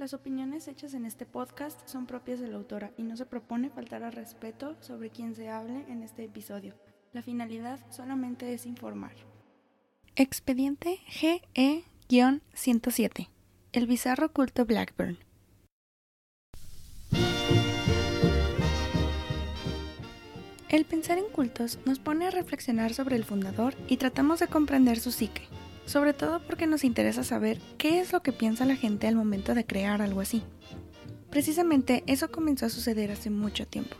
Las opiniones hechas en este podcast son propias de la autora y no se propone faltar al respeto sobre quien se hable en este episodio. La finalidad solamente es informar. Expediente GE-107. El bizarro culto Blackburn. El pensar en cultos nos pone a reflexionar sobre el fundador y tratamos de comprender su psique sobre todo porque nos interesa saber qué es lo que piensa la gente al momento de crear algo así. Precisamente eso comenzó a suceder hace mucho tiempo.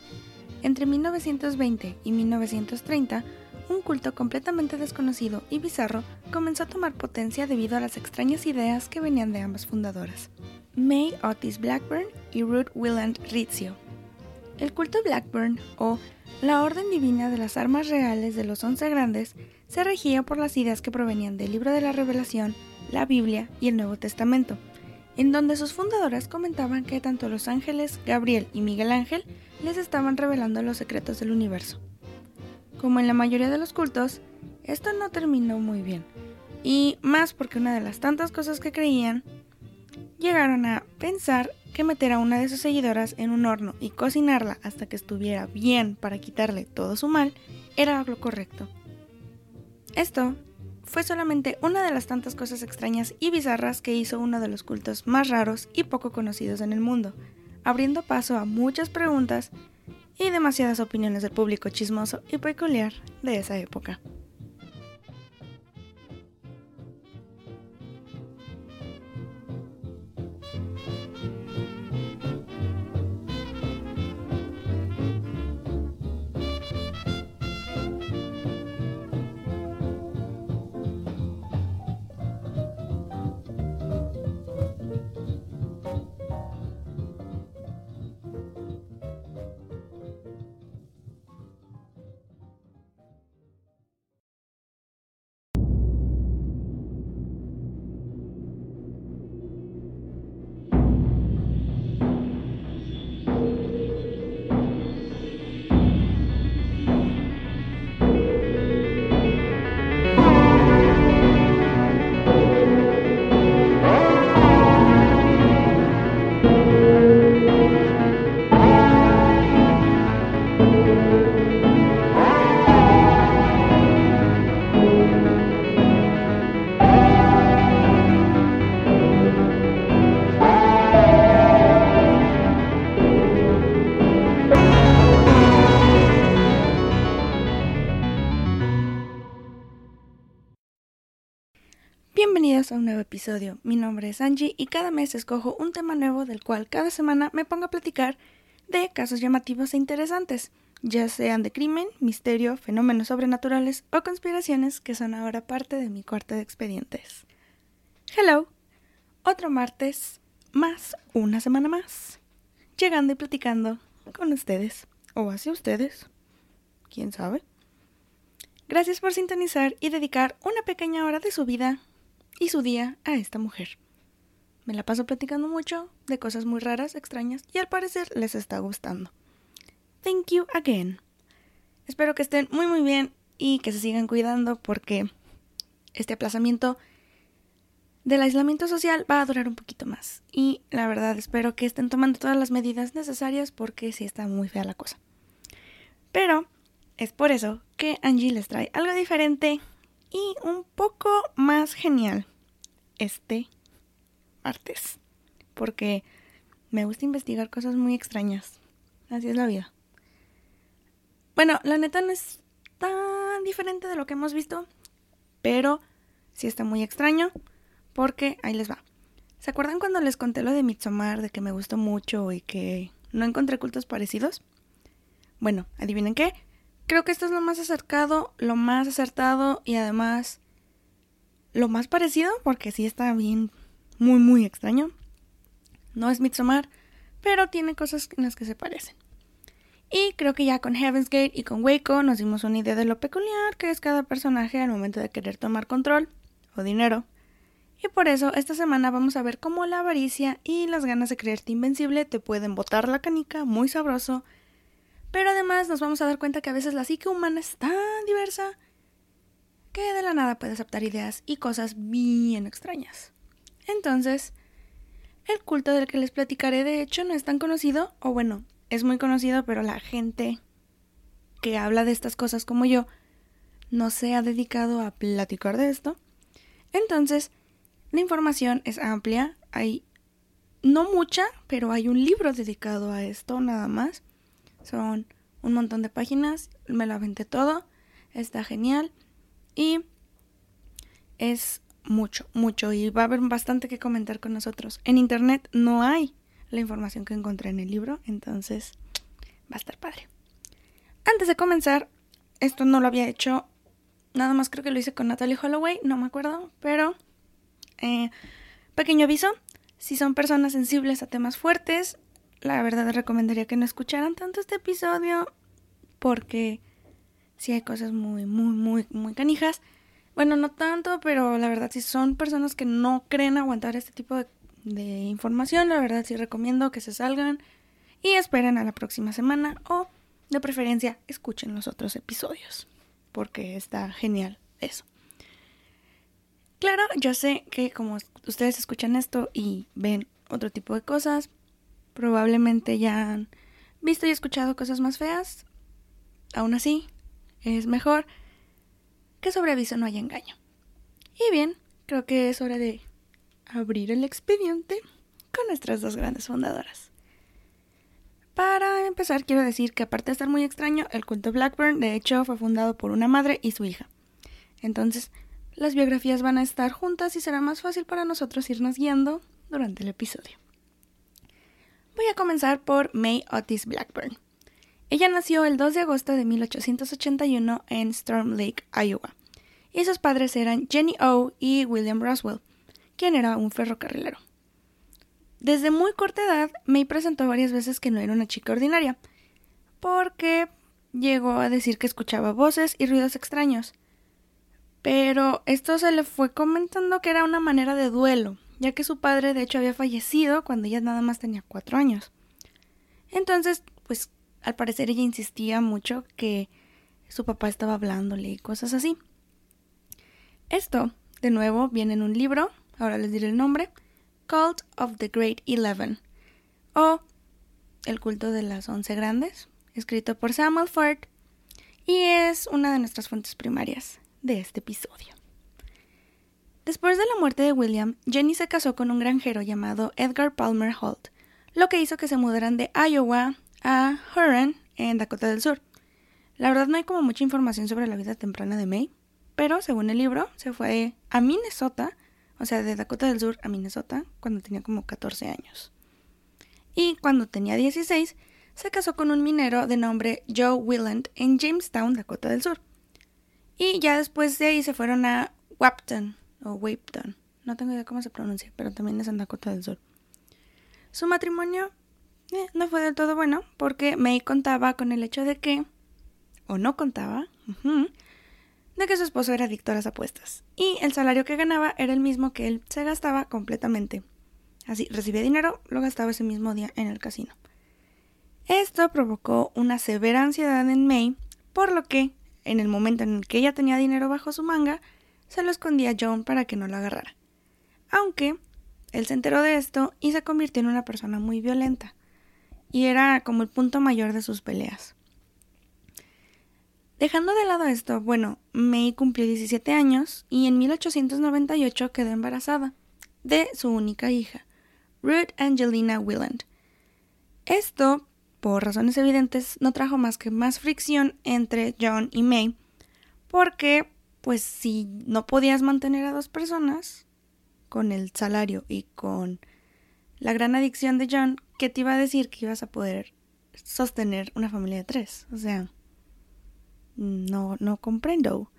Entre 1920 y 1930, un culto completamente desconocido y bizarro comenzó a tomar potencia debido a las extrañas ideas que venían de ambas fundadoras, May Otis Blackburn y Ruth Willand Rizzio. El culto Blackburn, o la Orden Divina de las Armas Reales de los Once Grandes, se regía por las ideas que provenían del libro de la Revelación, la Biblia y el Nuevo Testamento, en donde sus fundadoras comentaban que tanto los ángeles Gabriel y Miguel Ángel les estaban revelando los secretos del universo. Como en la mayoría de los cultos, esto no terminó muy bien, y más porque una de las tantas cosas que creían, llegaron a pensar que meter a una de sus seguidoras en un horno y cocinarla hasta que estuviera bien para quitarle todo su mal era lo correcto. Esto fue solamente una de las tantas cosas extrañas y bizarras que hizo uno de los cultos más raros y poco conocidos en el mundo, abriendo paso a muchas preguntas y demasiadas opiniones del público chismoso y peculiar de esa época. Un nuevo episodio. Mi nombre es Angie y cada mes escojo un tema nuevo del cual cada semana me pongo a platicar de casos llamativos e interesantes, ya sean de crimen, misterio, fenómenos sobrenaturales o conspiraciones que son ahora parte de mi cuarto de expedientes. Hello, otro martes más, una semana más, llegando y platicando con ustedes o hacia ustedes, quién sabe. Gracias por sintonizar y dedicar una pequeña hora de su vida y su día a esta mujer. Me la paso platicando mucho de cosas muy raras, extrañas y al parecer les está gustando. Thank you again. Espero que estén muy muy bien y que se sigan cuidando porque este aplazamiento del aislamiento social va a durar un poquito más. Y la verdad espero que estén tomando todas las medidas necesarias porque sí está muy fea la cosa. Pero es por eso que Angie les trae algo diferente y un poco más genial este martes. Porque me gusta investigar cosas muy extrañas. Así es la vida. Bueno, la neta no es tan diferente de lo que hemos visto, pero sí está muy extraño porque ahí les va. ¿Se acuerdan cuando les conté lo de Midsommar, de que me gustó mucho y que no encontré cultos parecidos? Bueno, adivinen qué. Creo que esto es lo más acercado, lo más acertado y además lo más parecido, porque sí está bien, muy, muy extraño. No es Midsommar, pero tiene cosas en las que se parecen. Y creo que ya con Heaven's Gate y con Waco nos dimos una idea de lo peculiar que es cada personaje al momento de querer tomar control o dinero. Y por eso esta semana vamos a ver cómo la avaricia y las ganas de creerte invencible te pueden botar la canica muy sabroso. Pero además nos vamos a dar cuenta que a veces la psique humana es tan diversa que de la nada puede aceptar ideas y cosas bien extrañas. Entonces, El culto del que les platicaré de hecho no es tan conocido, o bueno, es muy conocido, pero la gente que habla de estas cosas como yo no se ha dedicado a platicar de esto. Entonces, la información es amplia, hay no mucha, pero hay un libro dedicado a esto nada más. Son un montón de páginas, me lo aventé todo, está genial y es mucho, mucho y va a haber bastante que comentar con nosotros. En internet no hay la información que encontré en el libro, entonces va a estar padre. Antes de comenzar, esto no lo había hecho, nada más creo que lo hice con Natalie Holloway, no me acuerdo, pero eh, pequeño aviso, si son personas sensibles a temas fuertes, la verdad recomendaría que no escucharan tanto este episodio porque si hay cosas muy, muy, muy, muy canijas. Bueno, no tanto, pero la verdad si son personas que no creen aguantar este tipo de, de información, la verdad sí recomiendo que se salgan y esperen a la próxima semana o de preferencia escuchen los otros episodios porque está genial eso. Claro, yo sé que como ustedes escuchan esto y ven otro tipo de cosas, probablemente ya han visto y escuchado cosas más feas. Aún así, es mejor que sobre aviso no haya engaño. Y bien, creo que es hora de abrir el expediente con nuestras dos grandes fundadoras. Para empezar, quiero decir que aparte de estar muy extraño, el culto Blackburn de hecho fue fundado por una madre y su hija. Entonces, las biografías van a estar juntas y será más fácil para nosotros irnos guiando durante el episodio. Voy a comenzar por May Otis Blackburn. Ella nació el 2 de agosto de 1881 en Storm Lake, Iowa, y sus padres eran Jenny O y William Roswell, quien era un ferrocarrilero. Desde muy corta edad, May presentó varias veces que no era una chica ordinaria, porque llegó a decir que escuchaba voces y ruidos extraños, pero esto se le fue comentando que era una manera de duelo, ya que su padre de hecho había fallecido cuando ella nada más tenía cuatro años. Entonces, pues al parecer ella insistía mucho que su papá estaba hablándole y cosas así. Esto, de nuevo, viene en un libro, ahora les diré el nombre, Cult of the Great Eleven, o El culto de las once grandes, escrito por Samuel Ford, y es una de nuestras fuentes primarias de este episodio. Después de la muerte de William, Jenny se casó con un granjero llamado Edgar Palmer Holt, lo que hizo que se mudaran de Iowa a Huron, en Dakota del Sur. La verdad no hay como mucha información sobre la vida temprana de May, pero según el libro se fue a Minnesota, o sea, de Dakota del Sur a Minnesota, cuando tenía como 14 años. Y cuando tenía 16, se casó con un minero de nombre Joe Willand en Jamestown, Dakota del Sur. Y ya después de ahí se fueron a Wapton o Wapton. No tengo idea cómo se pronuncia, pero también es en Dakota del Sur. Su matrimonio eh, no fue del todo bueno porque May contaba con el hecho de que, o no contaba, de que su esposo era adicto a las apuestas y el salario que ganaba era el mismo que él se gastaba completamente. Así, recibía dinero, lo gastaba ese mismo día en el casino. Esto provocó una severa ansiedad en May, por lo que en el momento en el que ella tenía dinero bajo su manga, se lo escondía a John para que no lo agarrara. Aunque él se enteró de esto y se convirtió en una persona muy violenta. Y era como el punto mayor de sus peleas. Dejando de lado esto, bueno, May cumplió 17 años y en 1898 quedó embarazada de su única hija, Ruth Angelina Willand. Esto por razones evidentes, no trajo más que más fricción entre John y May, porque, pues, si no podías mantener a dos personas, con el salario y con la gran adicción de John, ¿qué te iba a decir que ibas a poder sostener una familia de tres? O sea, no, no comprendo.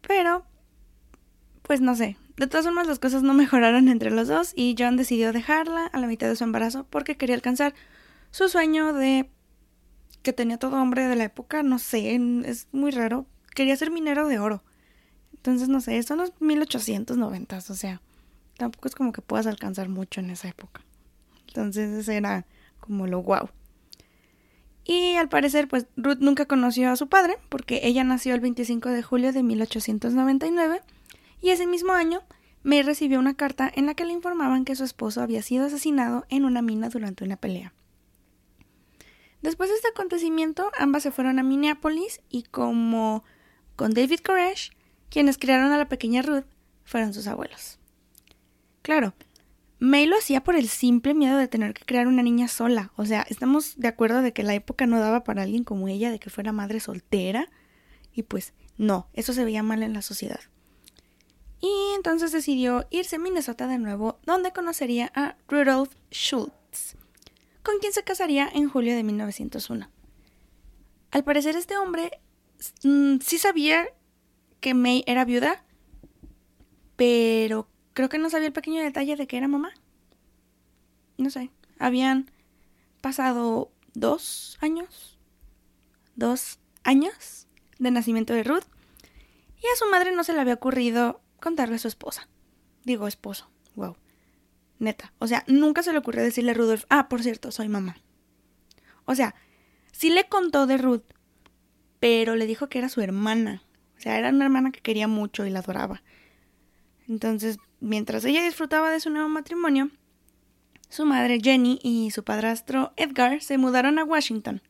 Pero, pues no sé. De todas formas, las cosas no mejoraron entre los dos y John decidió dejarla a la mitad de su embarazo porque quería alcanzar su sueño de que tenía todo hombre de la época, no sé, es muy raro. Quería ser minero de oro. Entonces, no sé, son los 1890, o sea, tampoco es como que puedas alcanzar mucho en esa época. Entonces, ese era como lo guau. Y al parecer, pues Ruth nunca conoció a su padre, porque ella nació el 25 de julio de 1899, y ese mismo año May recibió una carta en la que le informaban que su esposo había sido asesinado en una mina durante una pelea. Después de este acontecimiento, ambas se fueron a Minneapolis y como con David Koresh, quienes criaron a la pequeña Ruth, fueron sus abuelos. Claro, May lo hacía por el simple miedo de tener que crear una niña sola. O sea, estamos de acuerdo de que la época no daba para alguien como ella, de que fuera madre soltera. Y pues no, eso se veía mal en la sociedad. Y entonces decidió irse a Minnesota de nuevo, donde conocería a Rudolph Schultz, con quien se casaría en julio de 1901. Al parecer este hombre mm, sí sabía que May era viuda, pero creo que no sabía el pequeño detalle de que era mamá. No sé, habían pasado dos años, dos años de nacimiento de Ruth, y a su madre no se le había ocurrido contarle a su esposa. Digo, esposo, wow. Neta, o sea, nunca se le ocurrió decirle a Rudolf, ah, por cierto, soy mamá. O sea, sí le contó de Ruth, pero le dijo que era su hermana. O sea, era una hermana que quería mucho y la adoraba. Entonces, mientras ella disfrutaba de su nuevo matrimonio, su madre Jenny y su padrastro Edgar se mudaron a Washington.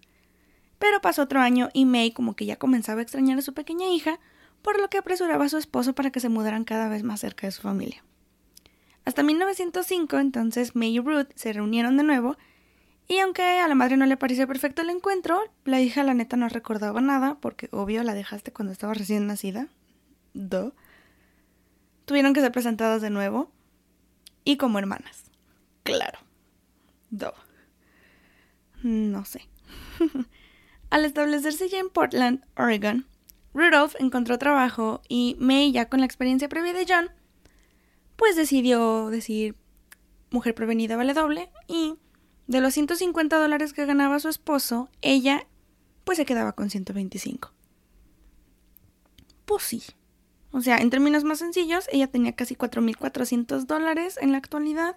Pero pasó otro año y May como que ya comenzaba a extrañar a su pequeña hija, por lo que apresuraba a su esposo para que se mudaran cada vez más cerca de su familia. Hasta 1905, entonces May y Ruth se reunieron de nuevo, y aunque a la madre no le pareció perfecto el encuentro, la hija la neta no recordaba nada, porque obvio la dejaste cuando estaba recién nacida. Do. Tuvieron que ser presentadas de nuevo, y como hermanas. Claro. Do. No sé. Al establecerse ya en Portland, Oregon, Rudolph encontró trabajo y May, ya con la experiencia previa de John, pues decidió decir mujer prevenida vale doble y de los 150 dólares que ganaba su esposo, ella pues se quedaba con 125. Pues sí. O sea, en términos más sencillos, ella tenía casi 4.400 dólares en la actualidad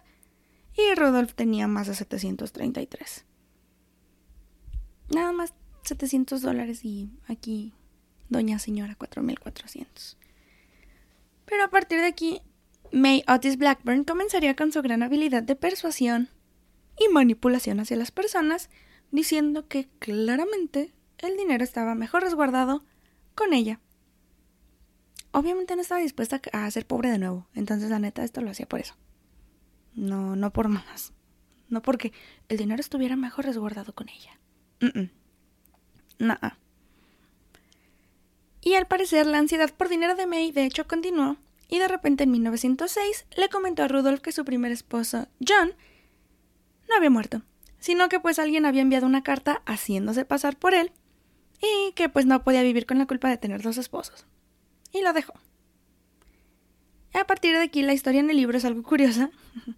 y Rudolph tenía más de 733. Nada más 700 dólares y aquí doña señora 4400. Pero a partir de aquí, May Otis Blackburn comenzaría con su gran habilidad de persuasión y manipulación hacia las personas, diciendo que claramente el dinero estaba mejor resguardado con ella. Obviamente no estaba dispuesta a ser pobre de nuevo, entonces la neta esto lo hacía por eso. No, no por más. No porque el dinero estuviera mejor resguardado con ella. Nada. Y al parecer la ansiedad por dinero de May de hecho continuó, y de repente en 1906 le comentó a Rudolph que su primer esposo, John, no había muerto, sino que pues alguien había enviado una carta haciéndose pasar por él, y que pues no podía vivir con la culpa de tener dos esposos. Y lo dejó. A partir de aquí la historia en el libro es algo curiosa,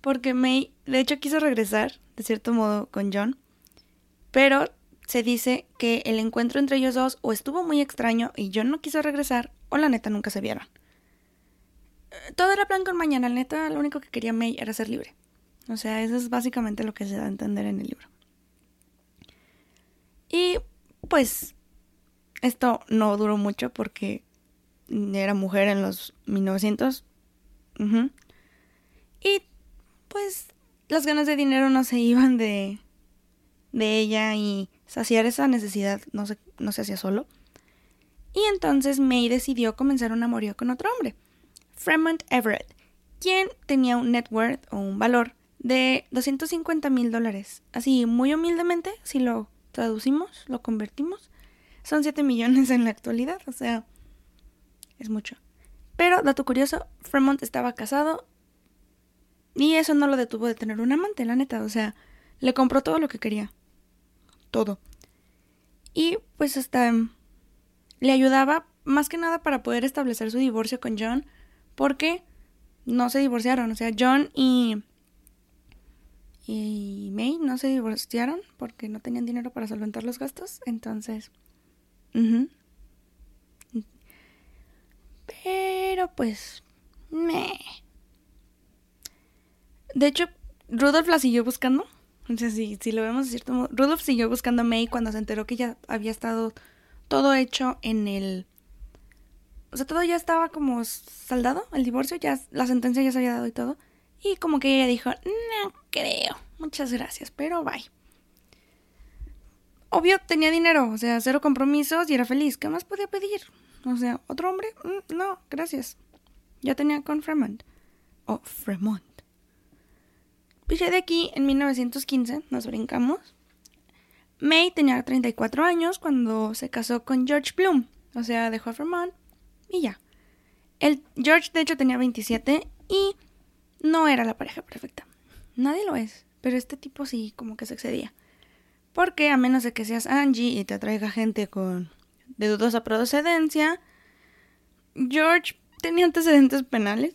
porque May de hecho quiso regresar, de cierto modo, con John, pero se dice que el encuentro entre ellos dos o estuvo muy extraño y John no quiso regresar o la neta nunca se vieron. Eh, todo era plan con mañana, la neta lo único que quería May era ser libre. O sea, eso es básicamente lo que se da a entender en el libro. Y pues esto no duró mucho porque era mujer en los 1900. Y pues las ganas de dinero no se iban de, de ella y saciar esa necesidad no se, no se hacía solo. Y entonces May decidió comenzar un amorío con otro hombre, Fremont Everett, quien tenía un net worth o un valor de 250 mil dólares. Así, muy humildemente, si lo traducimos, lo convertimos, son 7 millones en la actualidad, o sea, es mucho. Pero, dato curioso, Fremont estaba casado y eso no lo detuvo de tener un amante, la neta, o sea, le compró todo lo que quería todo. Y pues hasta le ayudaba más que nada para poder establecer su divorcio con John, porque no se divorciaron, o sea, John y y May no se divorciaron porque no tenían dinero para solventar los gastos, entonces pero pues me de hecho Rudolph la siguió buscando o sea, si, lo vemos de cierto modo. Rudolph siguió buscando a May cuando se enteró que ya había estado todo hecho en el. o sea, todo ya estaba como saldado, el divorcio, ya la sentencia ya se había dado y todo. Y como que ella dijo, no creo, muchas gracias, pero bye. Obvio, tenía dinero, o sea, cero compromisos y era feliz. ¿Qué más podía pedir? O sea, ¿otro hombre? Mm, no, gracias. Ya tenía con Fremont. O Fremont. Y ya de aquí, en 1915, nos brincamos. May tenía 34 años cuando se casó con George Bloom. O sea, dejó a Fremont y ya. El George, de hecho, tenía 27 y no era la pareja perfecta. Nadie lo es, pero este tipo sí, como que se excedía. Porque a menos de que seas Angie y te atraiga gente con de dudosa procedencia, George tenía antecedentes penales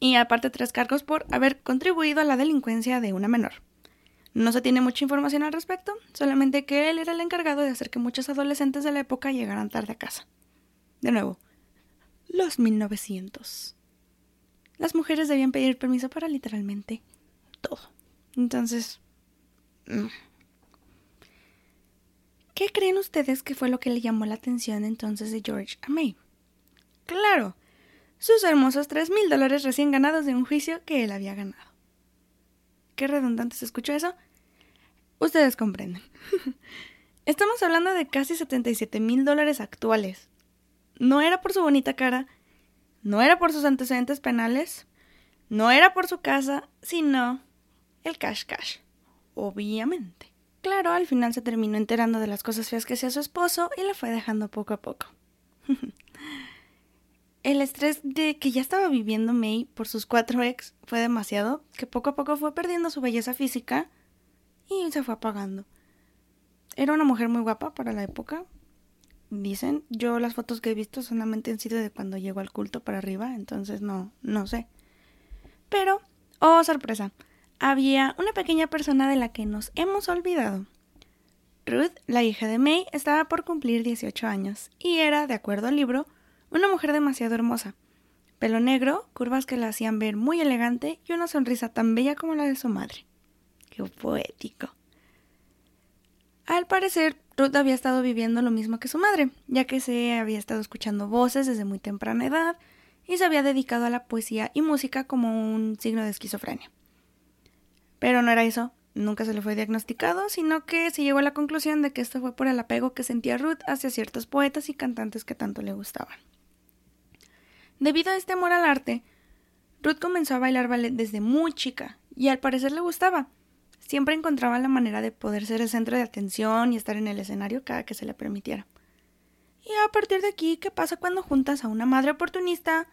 y aparte tres cargos por haber contribuido a la delincuencia de una menor. No se tiene mucha información al respecto, solamente que él era el encargado de hacer que muchos adolescentes de la época llegaran tarde a casa. De nuevo, los 1900. Las mujeres debían pedir permiso para literalmente todo. Entonces... ¿Qué creen ustedes que fue lo que le llamó la atención entonces de George a May? Claro, sus hermosos tres mil dólares recién ganados de un juicio que él había ganado. ¿Qué redundante se escuchó eso? Ustedes comprenden. Estamos hablando de casi 77 mil dólares actuales. No era por su bonita cara, no era por sus antecedentes penales, no era por su casa, sino el cash cash. Obviamente. Claro, al final se terminó enterando de las cosas feas que hacía su esposo y la fue dejando poco a poco. el estrés de que ya estaba viviendo May por sus cuatro ex fue demasiado, que poco a poco fue perdiendo su belleza física y se fue apagando. Era una mujer muy guapa para la época, dicen. Yo las fotos que he visto solamente han sido de cuando llegó al culto para arriba, entonces no, no sé. Pero, oh sorpresa, había una pequeña persona de la que nos hemos olvidado. Ruth, la hija de May, estaba por cumplir 18 años y era, de acuerdo al libro, una mujer demasiado hermosa. Pelo negro, curvas que la hacían ver muy elegante y una sonrisa tan bella como la de su madre. Qué poético. Al parecer, Ruth había estado viviendo lo mismo que su madre, ya que se había estado escuchando voces desde muy temprana edad y se había dedicado a la poesía y música como un signo de esquizofrenia. Pero no era eso, nunca se le fue diagnosticado, sino que se llegó a la conclusión de que esto fue por el apego que sentía Ruth hacia ciertos poetas y cantantes que tanto le gustaban. Debido a este amor al arte, Ruth comenzó a bailar ballet desde muy chica y al parecer le gustaba. Siempre encontraba la manera de poder ser el centro de atención y estar en el escenario cada que se le permitiera. Y a partir de aquí, ¿qué pasa cuando juntas a una madre oportunista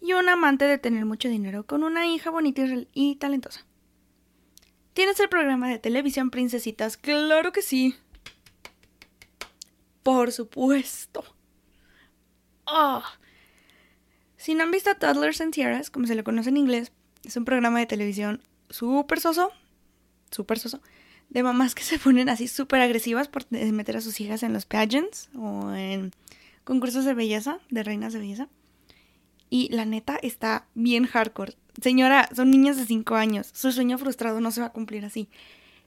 y un amante de tener mucho dinero con una hija bonita y, talentosa? ¿Tienes el programa de televisión Princesitas? Claro que sí. Por supuesto. Oh, si no han visto Toddlers and Tiaras, como se le conoce en inglés, es un programa de televisión súper soso, súper soso, de mamás que se ponen así súper agresivas por meter a sus hijas en los pageants o en concursos de belleza, de reinas de belleza. Y la neta está bien hardcore. Señora, son niñas de 5 años. Su sueño frustrado no se va a cumplir así.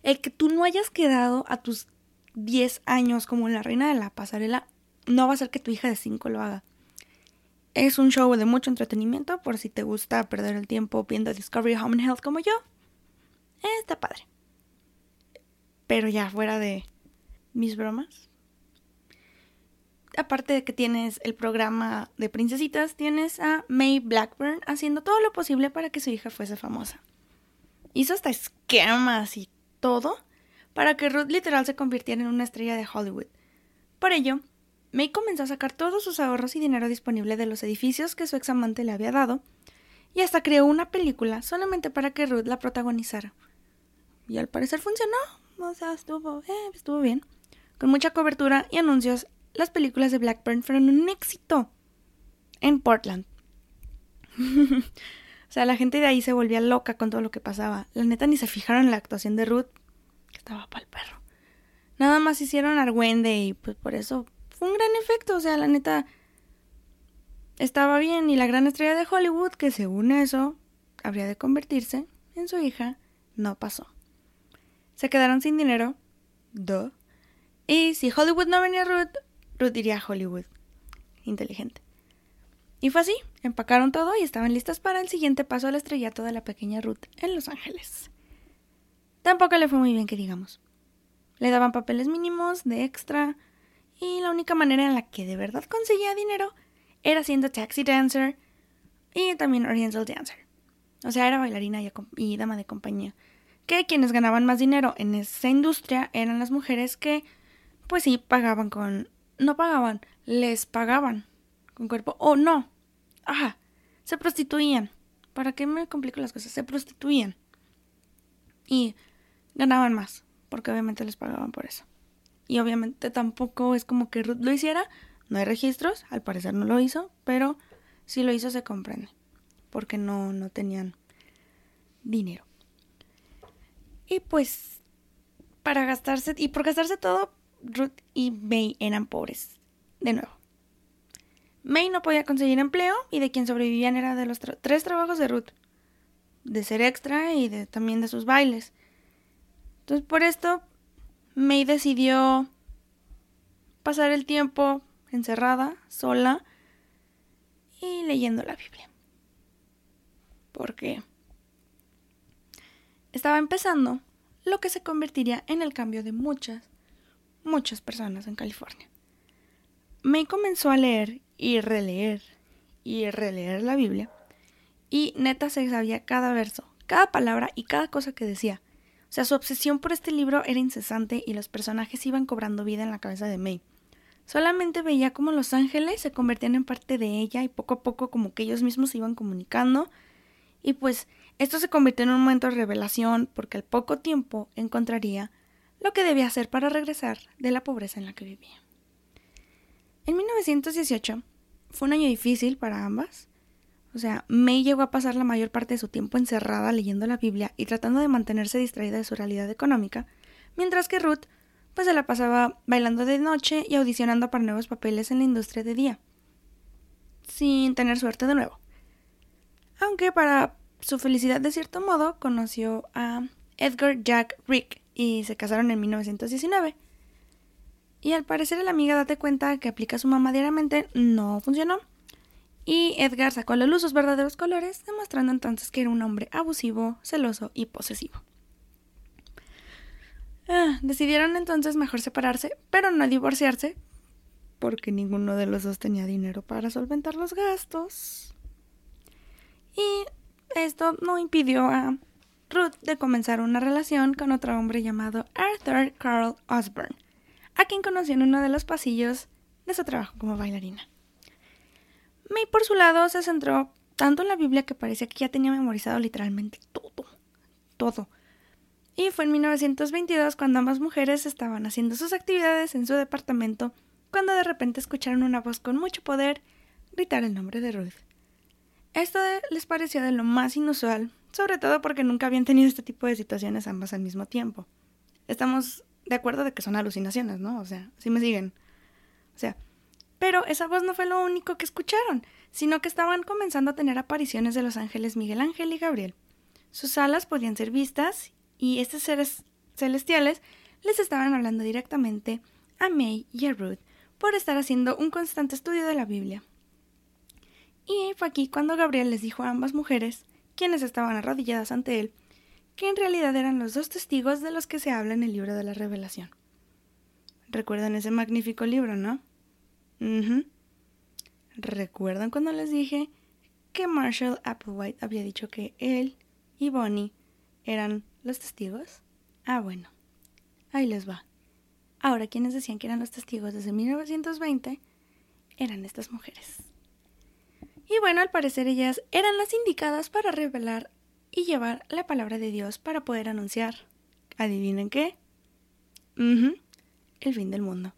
El que tú no hayas quedado a tus 10 años como la reina de la pasarela no va a hacer que tu hija de 5 lo haga. Es un show de mucho entretenimiento por si te gusta perder el tiempo viendo Discovery Home and Health como yo. Está padre. Pero ya fuera de mis bromas. Aparte de que tienes el programa de princesitas, tienes a May Blackburn haciendo todo lo posible para que su hija fuese famosa. Hizo hasta esquemas y todo para que Ruth literal se convirtiera en una estrella de Hollywood. Por ello, May comenzó a sacar todos sus ahorros y dinero disponible de los edificios que su ex amante le había dado, y hasta creó una película solamente para que Ruth la protagonizara. Y al parecer funcionó, sea, estuvo, eh, estuvo bien. Con mucha cobertura y anuncios, las películas de Blackburn fueron un éxito en Portland. o sea, la gente de ahí se volvía loca con todo lo que pasaba. La neta ni se fijaron en la actuación de Ruth, que estaba para el perro. Nada más hicieron argüende y pues por eso fue un gran efecto, o sea, la neta estaba bien y la gran estrella de Hollywood, que según eso habría de convertirse en su hija, no pasó. Se quedaron sin dinero, duh. Y si Hollywood no venía a Ruth, Ruth iría a Hollywood. Inteligente. Y fue así, empacaron todo y estaban listas para el siguiente paso al estrellato de la pequeña Ruth en Los Ángeles. Tampoco le fue muy bien que digamos. Le daban papeles mínimos, de extra, y la única manera en la que de verdad conseguía dinero era siendo taxi dancer y también oriental dancer. O sea, era bailarina y, dama de compañía. Que quienes ganaban más dinero en esa industria eran las mujeres que, pues sí, pagaban con... No pagaban, les pagaban con cuerpo. O no. Ajá. Se prostituían. ¿Para qué me complico las cosas? Se prostituían. Y ganaban más. Porque obviamente les pagaban por eso. Y obviamente tampoco es como que Ruth lo hiciera. No hay registros. Al parecer no lo hizo. Pero si lo hizo se comprende porque no, no tenían dinero. Y pues, para gastarse, y por gastarse todo, Ruth y May eran pobres. De nuevo. May no podía conseguir empleo y de quien sobrevivían era de los tres trabajos de Ruth. De ser extra y de, también de sus bailes. Entonces por esto, May decidió pasar el tiempo encerrada, sola y leyendo la Biblia porque estaba empezando lo que se convertiría en el cambio de muchas, muchas personas en California. May comenzó a leer y releer y releer la Biblia y neta se sabía cada verso, cada palabra y cada cosa que decía. O sea, su obsesión por este libro era incesante y los personajes iban cobrando vida en la cabeza de May. Solamente veía cómo los ángeles se convertían en parte de ella y poco a poco como que ellos mismos se iban comunicando y pues esto se convirtió en un momento de revelación porque al poco tiempo encontraría lo que debía hacer para regresar de la pobreza en la que vivía. En 1918 fue un año difícil para ambas. O sea, May llegó a pasar la mayor parte de su tiempo encerrada leyendo la Biblia y tratando de mantenerse distraída de su realidad económica, mientras que Ruth pues se la pasaba bailando de noche y audicionando para nuevos papeles en la industria de día, sin tener suerte de nuevo aunque para su felicidad de cierto modo conoció a Edgar Jack Rick y se casaron en 1919. Y al parecer la amiga date cuenta que aplica a su mamá diariamente no funcionó. Y Edgar sacó a la luz sus verdaderos colores, demostrando entonces que era un hombre abusivo, celoso y posesivo. Ah, decidieron entonces mejor separarse, pero no divorciarse, porque ninguno de los dos tenía dinero para solventar los gastos. Y esto no impidió a Ruth de comenzar una relación con otro hombre llamado Arthur Carl Osborne, a quien conoció en uno de los pasillos de su trabajo como bailarina. May, por su lado, se centró tanto en la Biblia que parecía que ya tenía memorizado literalmente todo, todo. Y fue en 1922 cuando ambas mujeres estaban haciendo sus actividades en su departamento, cuando de repente escucharon una voz con mucho poder gritar el nombre de Ruth. Esto les pareció de lo más inusual, sobre todo porque nunca habían tenido este tipo de situaciones ambas al mismo tiempo. Estamos de acuerdo de que son alucinaciones, ¿no? O sea, si me siguen. O sea, pero esa voz no fue lo único que escucharon, sino que estaban comenzando a tener apariciones de los ángeles Miguel Ángel y Gabriel. Sus alas podían ser vistas y estos seres celestiales les estaban hablando directamente a May y a Ruth por estar haciendo un constante estudio de la Biblia. Y fue aquí cuando Gabriel les dijo a ambas mujeres, quienes estaban arrodilladas ante él, que en realidad eran los dos testigos de los que se habla en el libro de la revelación. ¿Recuerdan ese magnífico libro, no? ¿Recuerdan cuando les dije que Marshall Applewhite había dicho que él y Bonnie eran los testigos? Ah, bueno, ahí les va. Ahora, quienes decían que eran los testigos desde 1920 eran estas mujeres. Y bueno, al parecer ellas eran las indicadas para revelar y llevar la palabra de Dios para poder anunciar. ¿Adivinen qué? el fin del mundo.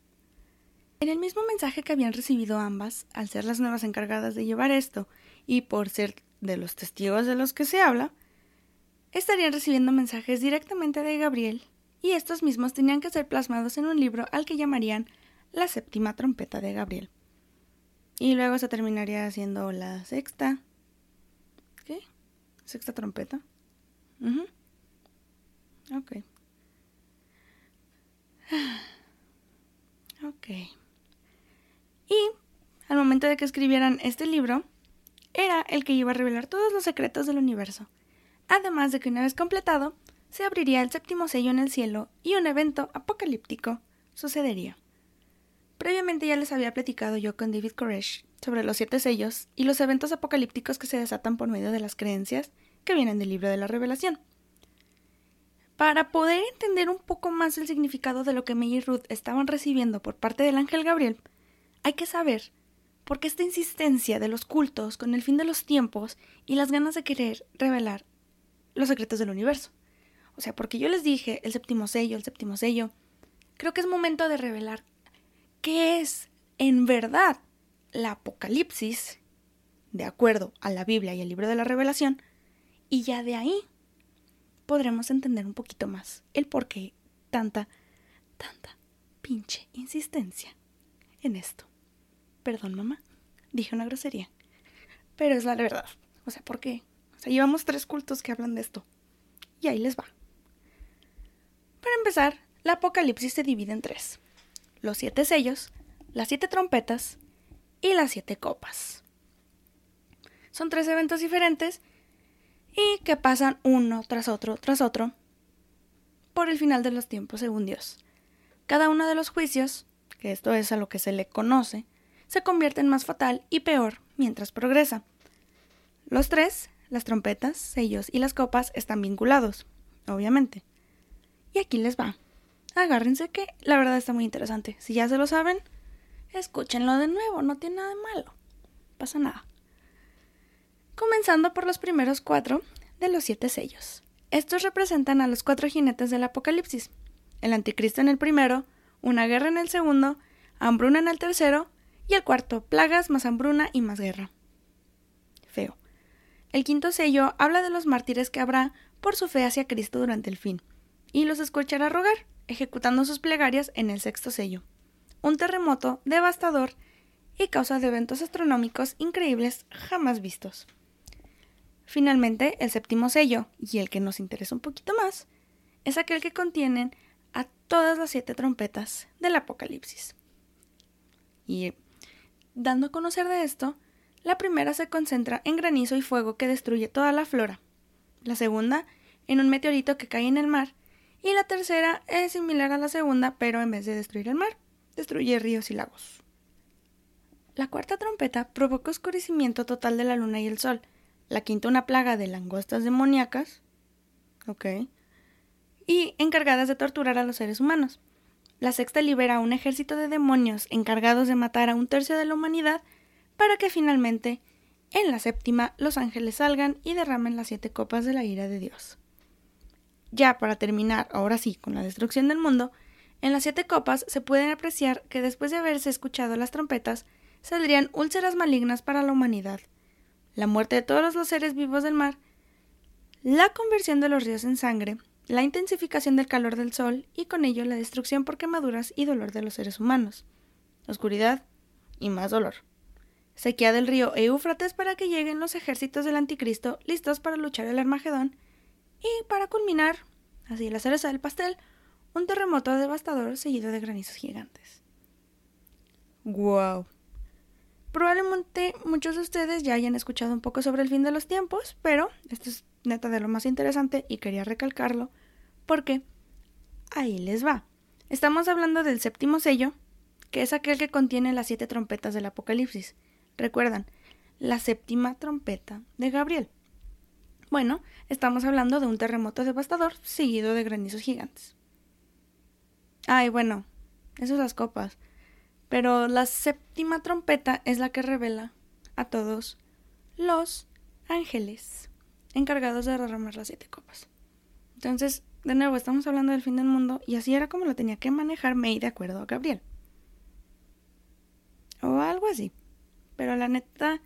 En el mismo mensaje que habían recibido ambas, al ser las nuevas encargadas de llevar esto, y por ser de los testigos de los que se habla, estarían recibiendo mensajes directamente de Gabriel, y estos mismos tenían que ser plasmados en un libro al que llamarían la séptima trompeta de Gabriel. Y luego se terminaría haciendo la sexta. ¿Qué? Sexta trompeta. Ok. Ok. Y al momento momento de que escribieran este libro, era el que iba a revelar todos los secretos del universo. Además de que una vez completado, se abriría el séptimo sello en el cielo y un evento apocalíptico sucedería. Previamente ya les había platicado yo con David Koresh sobre los siete sellos y los eventos apocalípticos que se desatan por medio de las creencias que vienen del libro de la revelación. Para poder entender un poco más el significado de lo que May y Ruth estaban recibiendo por parte del ángel Gabriel, hay que saber por qué esta insistencia de los cultos con el fin de los tiempos y las ganas de querer revelar los secretos del universo. O sea, porque yo les dije el séptimo sello, el séptimo sello, creo que es momento de revelar qué es en verdad la Apocalipsis, de acuerdo a la Biblia y el libro de la revelación, y ya de ahí podremos entender un poquito más el por qué tanta, tanta pinche insistencia en esto. Perdón, mamá, dije una grosería. Pero es la verdad. O sea, ¿por qué? O sea, llevamos tres cultos que hablan de esto. Y ahí les va. Para empezar, la Apocalipsis se divide en tres. Los siete sellos, las siete trompetas y las siete copas. Son tres eventos diferentes y que pasan uno tras otro tras otro por el final de los tiempos según Dios. Cada uno de los juicios, que esto es a lo que se le conoce, se convierte en más fatal y peor mientras progresa. Los tres, las trompetas, sellos y las copas, están vinculados, obviamente. Y aquí les va. Agárrense que la verdad está muy interesante. Si ya se lo saben, escúchenlo de nuevo, no tiene nada de malo. Pasa nada comenzando por los primeros cuatro de los siete sellos. Estos representan a los cuatro jinetes del Apocalipsis, el anticristo en el primero, una guerra en el segundo, hambruna en el tercero, y el cuarto, plagas más hambruna y más guerra. Feo. El quinto sello habla de los mártires que habrá por su fe hacia Cristo durante el fin, y los escuchará rogar, ejecutando sus plegarias en el sexto sello. Un terremoto devastador y causa de eventos astronómicos increíbles jamás vistos. Finalmente, el séptimo sello, y el que nos interesa un poquito más, es aquel que contienen a todas las siete trompetas del Apocalipsis. Y dando a conocer de esto, la primera se concentra en granizo y fuego que destruye toda la flora, la segunda en un meteorito que cae en el mar, y la tercera es similar a la segunda, pero en vez de destruir el mar, destruye ríos y lagos. La cuarta trompeta provoca oscurecimiento total de la luna y el sol, la quinta una plaga de langostas demoníacas, ok, y encargadas de torturar a los seres humanos. La sexta libera a un ejército de demonios encargados de matar a un tercio de la humanidad para que finalmente, en la séptima, los ángeles salgan y derramen las siete copas de la ira de Dios. Ya para terminar, ahora sí, con la destrucción del mundo, en las siete copas se pueden apreciar que después de haberse escuchado las trompetas, saldrían úlceras malignas para la humanidad, la muerte de todos los seres vivos del mar, la conversión de los ríos en sangre, la intensificación del calor del sol y con ello la destrucción por quemaduras y dolor de los seres humanos, oscuridad y más dolor. Sequía del río Éufrates para que lleguen los ejércitos del anticristo listos para luchar el Armagedón y para culminar, así la cereza del pastel, un terremoto devastador seguido de granizos gigantes. ¡Guau! Probablemente muchos de ustedes ya hayan escuchado un poco sobre el fin de los tiempos, pero esto es neta de lo más interesante y quería recalcarlo porque ahí les va. Estamos hablando del séptimo sello, que es aquel que contiene las siete trompetas del Apocalipsis. Recuerdan, la séptima trompeta de Gabriel. Bueno, estamos hablando de un terremoto devastador seguido de granizos gigantes. Ay, bueno, esas son las copas. Pero la séptima trompeta es la que revela a todos los ángeles encargados de derramar las siete copas. Entonces, de nuevo, estamos hablando del fin del mundo y así era como lo tenía que manejar May de acuerdo a Gabriel. O algo así. Pero la neta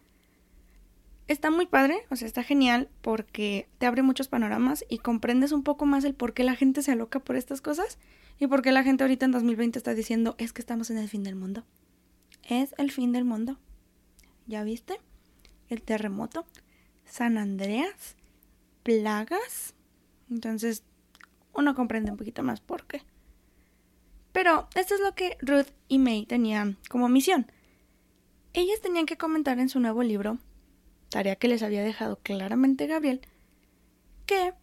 está muy padre, o sea, está genial porque te abre muchos panoramas y comprendes un poco más el por qué la gente se aloca por estas cosas ¿Y por qué la gente ahorita en 2020 está diciendo es que estamos en el fin del mundo? Es el fin del mundo. ¿Ya viste? El terremoto, San Andreas, plagas. Entonces, uno comprende un poquito más por qué. Pero esto es lo que Ruth y May tenían como misión. ellas tenían que comentar en su nuevo libro, tarea que les había dejado claramente Gabriel, que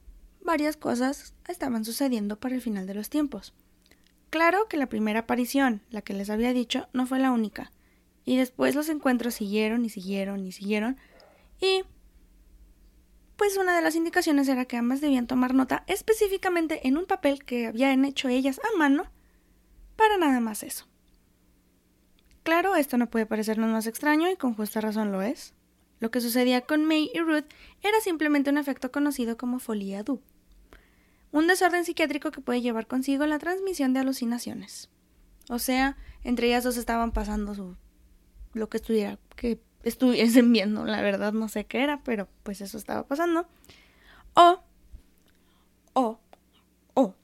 varias cosas estaban sucediendo para el final de los tiempos. Claro que la primera aparición, la que les había dicho, no fue la única, y después los encuentros siguieron y siguieron y siguieron, y pues una de las indicaciones era que ambas debían tomar nota específicamente en un papel que habían hecho ellas a mano, para nada más eso. Claro, esto no puede parecernos más extraño y con justa razón lo es. Lo que sucedía con May y Ruth era simplemente un efecto conocido como folia du, un desorden psiquiátrico que puede llevar consigo la transmisión de alucinaciones. O sea, entre ellas dos estaban pasando lo que estuviera que estuviesen viendo, la verdad no sé qué era, pero pues eso estaba pasando. O o o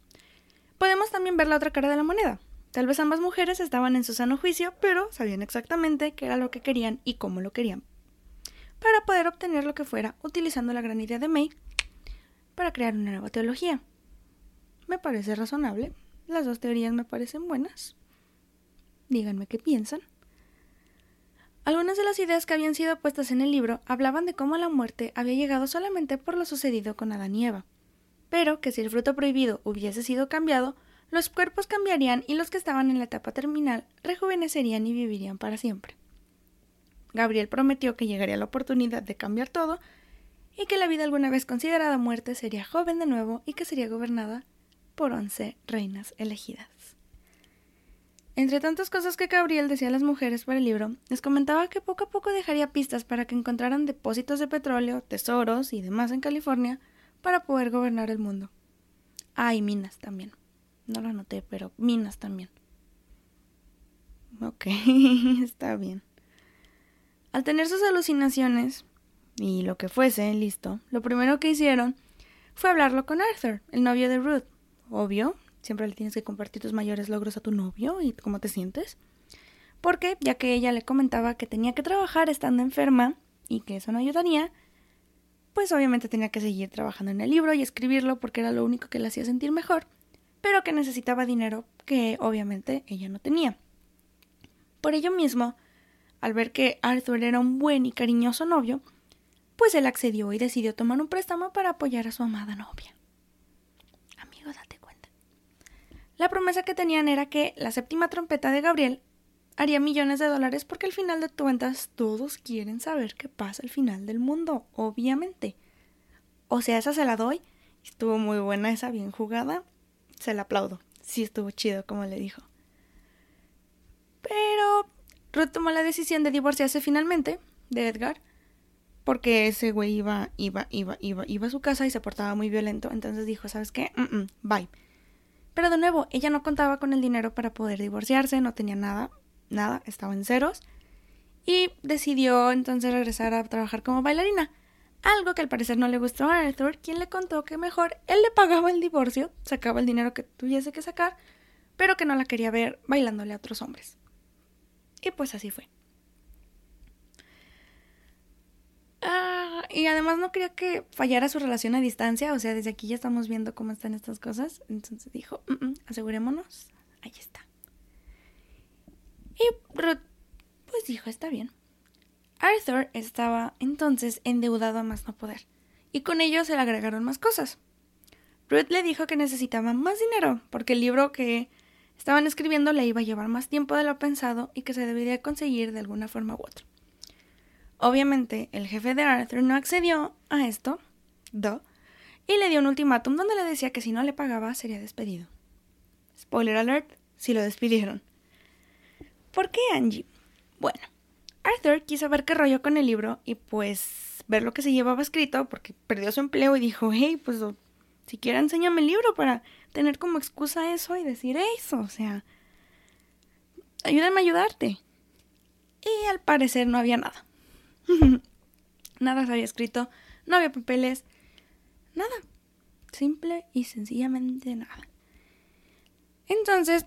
podemos también ver la otra cara de la moneda. Tal vez ambas mujeres estaban en su sano juicio, pero sabían exactamente qué era lo que querían y cómo lo querían. Para poder obtener lo que fuera, utilizando la gran idea de May para crear una nueva teología. Me parece razonable. Las dos teorías me parecen buenas. Díganme qué piensan. Algunas de las ideas que habían sido puestas en el libro hablaban de cómo la muerte había llegado solamente por lo sucedido con Adán y Eva, pero que si el fruto prohibido hubiese sido cambiado, los cuerpos cambiarían y los que estaban en la etapa terminal rejuvenecerían y vivirían para siempre. Gabriel prometió que llegaría la oportunidad de cambiar todo y que la vida alguna vez considerada muerte sería joven de nuevo y que sería gobernada por once reinas elegidas. Entre tantas cosas que Gabriel decía a las mujeres para el libro, les comentaba que poco a poco dejaría pistas para que encontraran depósitos de petróleo, tesoros y demás en California para poder gobernar el mundo. Ah, y minas también. No lo noté, pero minas también. Ok, está bien. Al tener sus alucinaciones, y lo que fuese, listo, lo primero que hicieron fue hablarlo con Arthur, el novio de Ruth. Obvio, siempre le tienes que compartir tus mayores logros a tu novio y cómo te sientes. Porque, ya que ella le comentaba que tenía que trabajar estando enferma y que eso no ayudaría, pues obviamente tenía que seguir trabajando en el libro y escribirlo porque era lo único que le hacía sentir mejor pero que necesitaba dinero que obviamente ella no tenía. Por ello mismo, al ver que Arthur era un buen y cariñoso novio, pues él accedió y decidió tomar un préstamo para apoyar a su amada novia. Amigo, date cuenta. La promesa que tenían era que la séptima trompeta de Gabriel haría millones de dólares porque al final de cuentas todos quieren saber qué pasa al final del mundo, obviamente. O sea, esa se la doy. Estuvo muy buena esa, bien jugada se la aplaudo. Sí estuvo chido, como le dijo. Pero Ruth tomó la decisión de divorciarse finalmente de Edgar. Porque ese güey iba, iba, iba, iba, iba a su casa y se portaba muy violento. Entonces dijo, ¿sabes qué? bye. Pero de nuevo, ella no contaba con el dinero para poder divorciarse, no tenía nada, nada, estaba en ceros. Y decidió entonces regresar a trabajar como bailarina. Algo que al parecer no le gustó a Arthur, quien le contó que mejor él le pagaba el divorcio, sacaba el dinero que tuviese que sacar, pero que no la quería ver bailándole a otros hombres. Y pues así fue. Ah, y además no quería que fallara su relación a distancia, o sea, desde aquí ya estamos viendo cómo están estas cosas. Entonces dijo, mm, mm, asegurémonos, ahí está. Y Ruth, pues dijo, está bien. Arthur estaba entonces endeudado a más no poder, y con ello se le agregaron más cosas. Ruth le dijo que necesitaba más dinero, porque el libro que estaban escribiendo le iba a llevar más tiempo de lo pensado y que se debería conseguir de alguna forma u otra. Obviamente, el jefe de Arthur no accedió a esto, do, y le dio un ultimátum donde le decía que si no le pagaba sería despedido. Spoiler alert, si lo despidieron. ¿Por qué Angie? Bueno, Arthur quiso ver qué rollo con el libro y pues ver lo que se llevaba escrito porque perdió su empleo y dijo, hey, pues siquiera enséñame el libro para tener como excusa eso y decir eso, o sea, ayúdame a ayudarte. Y al parecer no había nada. nada se había escrito, no había papeles, nada. Simple y sencillamente nada. Entonces,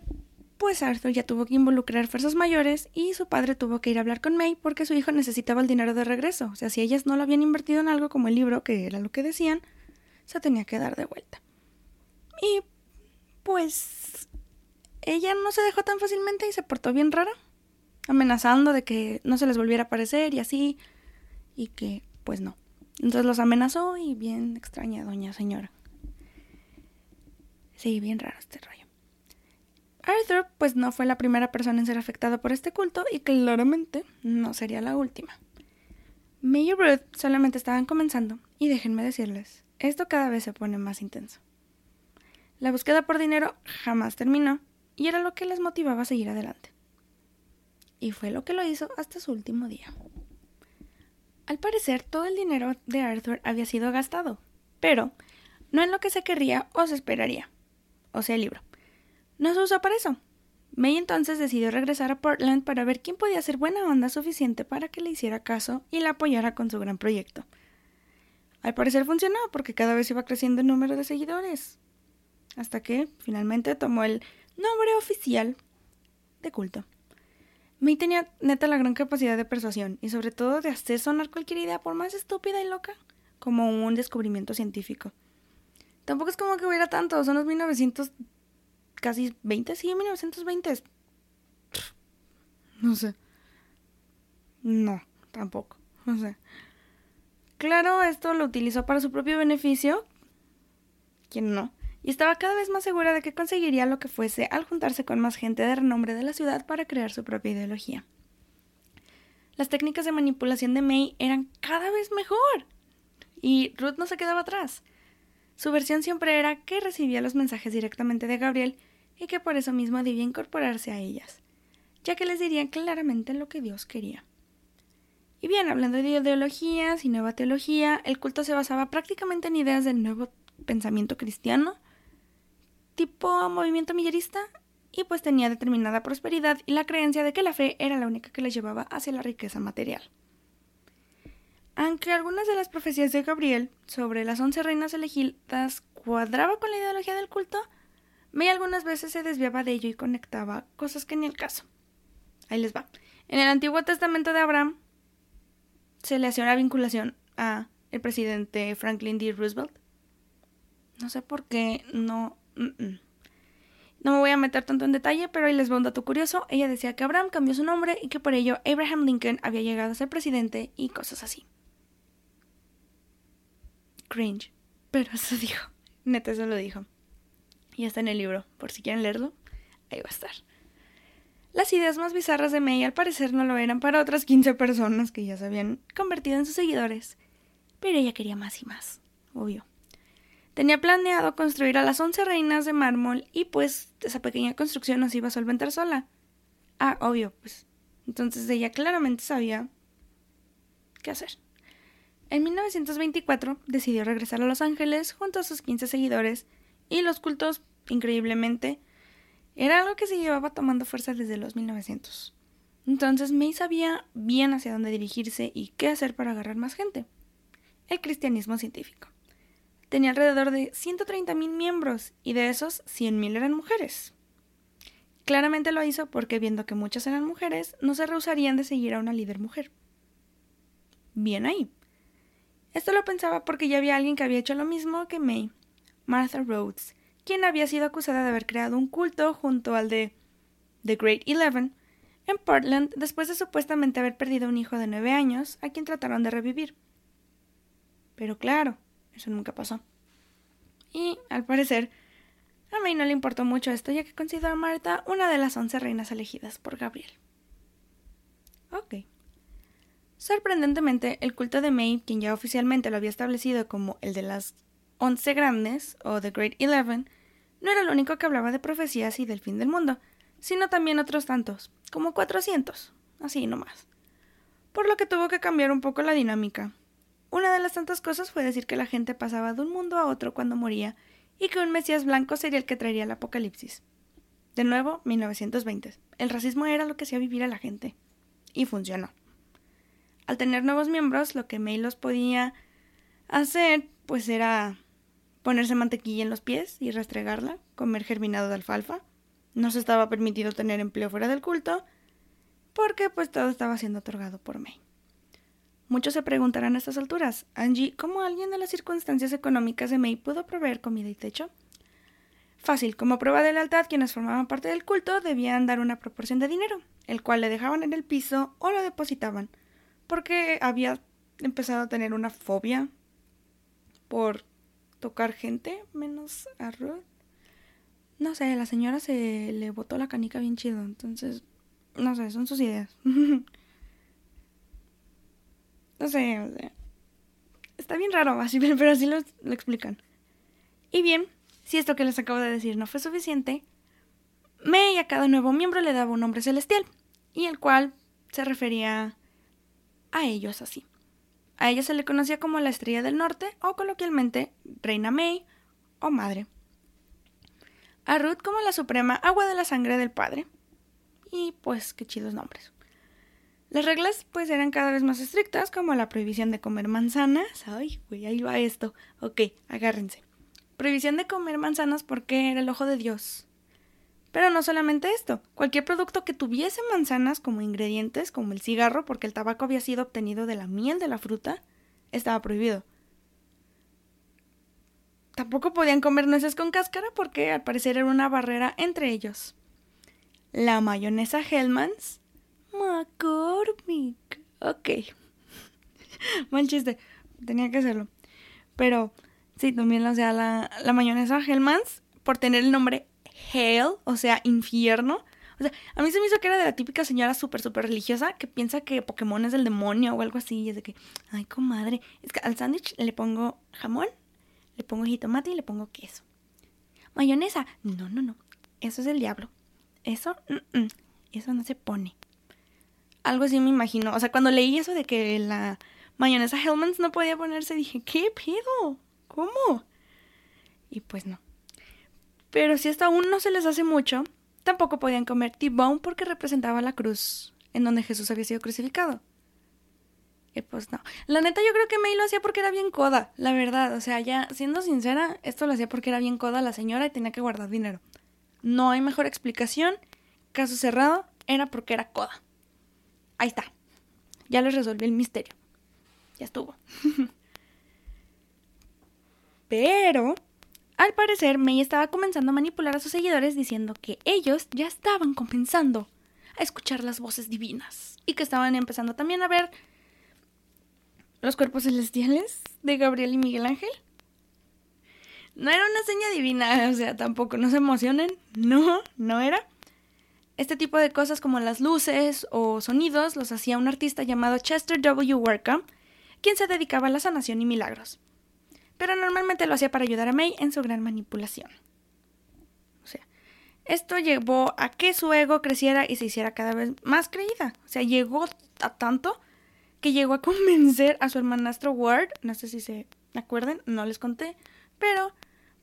pues Arthur ya tuvo que involucrar fuerzas mayores y su padre tuvo que ir a hablar con May porque su hijo necesitaba el dinero de regreso. O sea, si ellas no lo habían invertido en algo como el libro, que era lo que decían, se tenía que dar de vuelta. Y pues ella no se dejó tan fácilmente y se portó bien rara. amenazando de que no se les volviera a aparecer y así, y que pues no. Entonces los amenazó y bien extraña doña señora. Sí, bien raro este rollo. Arthur pues no fue la primera persona en ser afectada por este culto y claramente no sería la última. May y Ruth solamente estaban comenzando y déjenme decirles, esto cada vez se pone más intenso. La búsqueda por dinero jamás terminó y era lo que les motivaba a seguir adelante. Y fue lo que lo hizo hasta su último día. Al parecer, todo el dinero de Arthur había sido gastado, pero no en lo que se querría o se esperaría, o sea, el libro. No se usó para eso. May entonces decidió regresar a Portland para ver quién podía ser buena onda suficiente para que le hiciera caso y la apoyara con su gran proyecto. Al parecer funcionó porque cada vez iba creciendo el número de seguidores, hasta que finalmente tomó el nombre oficial de culto. May tenía neta la gran capacidad de persuasión y sobre todo de hacer sonar cualquier idea, por más estúpida y loca, como un descubrimiento científico. Tampoco es como que hubiera tanto, son los 1900 casi 20, sí, 1920. No sé. No, tampoco. No sé. Claro, esto lo utilizó para su propio beneficio. ¿Quién no? Y estaba cada vez más segura de que conseguiría lo que fuese al juntarse con más gente de renombre de la ciudad para crear su propia ideología. Las técnicas de manipulación de May eran cada vez mejor. Y Ruth no se quedaba atrás. Su versión siempre era que recibía los mensajes directamente de Gabriel y que por eso mismo debía incorporarse a ellas, ya que les diría claramente lo que Dios quería. Y bien, hablando de ideologías y nueva teología, el culto se basaba prácticamente en ideas del nuevo pensamiento cristiano, tipo movimiento millerista, y pues tenía determinada prosperidad y la creencia de que la fe era la única que les llevaba hacia la riqueza material. Aunque algunas de las profecías de Gabriel sobre las once reinas elegidas cuadraba con la ideología del culto, May algunas veces se desviaba de ello y conectaba cosas que ni el caso. Ahí les va. En el Antiguo Testamento de Abraham se le hacía una vinculación a el presidente Franklin D. Roosevelt. No sé por qué no. No me voy a meter tanto en detalle, pero ahí les va un dato curioso. Ella decía que Abraham cambió su nombre y que por ello Abraham Lincoln había llegado a ser presidente y cosas así. Cringe. Pero eso dijo. Neta, eso lo dijo y está en el libro, por si quieren leerlo, ahí va a estar. Las ideas más bizarras de May al parecer no lo eran para otras 15 personas que ya se habían convertido en sus seguidores, pero ella quería más y más, obvio. Tenía planeado construir a las 11 reinas de mármol y pues esa pequeña construcción no se iba a solventar sola. Ah, obvio, pues. Entonces ella claramente sabía qué hacer. En 1924 decidió regresar a Los Ángeles junto a sus 15 seguidores y los cultos increíblemente, era algo que se llevaba tomando fuerza desde los 1900. Entonces May sabía bien hacia dónde dirigirse y qué hacer para agarrar más gente. El cristianismo científico. Tenía alrededor de 130.000 miembros y de esos 100.000 eran mujeres. Claramente lo hizo porque viendo que muchas eran mujeres, no se rehusarían de seguir a una líder mujer. Bien ahí. Esto lo pensaba porque ya había alguien que había hecho lo mismo que May, Martha Rhodes, quien había sido acusada de haber creado un culto junto al de The Great Eleven en Portland después de supuestamente haber perdido un hijo de nueve años a quien trataron de revivir. Pero claro, eso nunca pasó. Y, al parecer, a May no le importó mucho esto, ya que consideró a Marta una de las once reinas elegidas por Gabriel. Ok. Sorprendentemente, el culto de May, quien ya oficialmente lo había establecido como el de las once grandes, o The Great Eleven, no era el único que hablaba de profecías y del fin del mundo, sino también otros tantos, como cuatrocientos, así nomás. Por lo que tuvo que cambiar un poco la dinámica. Una de las tantas cosas fue decir que la gente pasaba de un mundo a otro cuando moría y que un Mesías blanco sería el que traería el apocalipsis. De nuevo, 1920. El racismo era lo que hacía vivir a la gente. Y funcionó. Al tener nuevos miembros, lo que May los podía hacer, pues era ponerse mantequilla en los pies y restregarla, comer germinado de alfalfa. No se estaba permitido tener empleo fuera del culto, porque pues todo estaba siendo otorgado por May. Muchos se preguntarán a estas alturas, Angie, ¿cómo alguien de las circunstancias económicas de May pudo proveer comida y techo? Fácil, como prueba de lealtad, quienes formaban parte del culto debían dar una proporción de dinero, el cual le dejaban en el piso o lo depositaban, porque había empezado a tener una fobia por tocar gente, menos a Ruth. No sé, la señora se le botó la canica bien chido, entonces, no sé, son sus ideas. no sé, o sea, está bien raro, así, pero así lo, lo explican. Y bien, si esto que les acabo de decir no fue suficiente, May a cada nuevo miembro le daba un nombre celestial, y el cual se refería a ellos así. A ella se le conocía como la Estrella del Norte o coloquialmente Reina May o Madre. A Ruth como la Suprema Agua de la Sangre del Padre. Y pues qué chidos nombres. Las reglas pues eran cada vez más estrictas como la prohibición de comer manzanas. Ay, güey, ahí va esto. Ok, agárrense. Prohibición de comer manzanas porque era el ojo de Dios. Pero no solamente esto, cualquier producto que tuviese manzanas como ingredientes, como el cigarro, porque el tabaco había sido obtenido de la miel de la fruta, estaba prohibido. Tampoco podían comer nueces con cáscara porque al parecer era una barrera entre ellos. La mayonesa Hellmann's. McCormick. Ok. Mal chiste. Tenía que hacerlo. Pero sí, también, o sea, la, la mayonesa Hellmann's, por tener el nombre hell, o sea, infierno. O sea, a mí se me hizo que era de la típica señora súper, súper religiosa que piensa que Pokémon es del demonio o algo así. Y es de que, ay, comadre, es que al sándwich le pongo jamón, le pongo jitomate y le pongo queso. Mayonesa, no, no, no, eso es del diablo. Eso, eso no se pone. Algo así me imagino. O sea, cuando leí eso de que la mayonesa Hellmann's no podía ponerse, dije, ¿qué pedo? ¿Cómo? Y pues no. Pero si hasta aún no se les hace mucho, tampoco podían comer T-bone porque representaba la cruz en donde Jesús había sido crucificado. Y pues no. La neta, yo creo que May lo hacía porque era bien coda, la verdad. O sea, ya siendo sincera, esto lo hacía porque era bien coda la señora y tenía que guardar dinero. No hay mejor explicación. Caso cerrado, era porque era coda. Ahí está. Ya les resolví el misterio. Ya estuvo. Pero al parecer, May estaba comenzando a manipular a sus seguidores diciendo que ellos ya estaban comenzando a escuchar las voces divinas y que estaban empezando también a ver los cuerpos celestiales de Gabriel y Miguel Ángel. No era una seña divina, o sea, tampoco, no se emocionen, no, no era. Este tipo de cosas como las luces o sonidos los hacía un artista llamado Chester W. Workham, quien se dedicaba a la sanación y milagros pero normalmente lo hacía para ayudar a May en su gran manipulación. O sea, esto llevó a que su ego creciera y se hiciera cada vez más creída. O sea, llegó a tanto que llegó a convencer a su hermanastro Ward, no sé si se acuerdan, no les conté, pero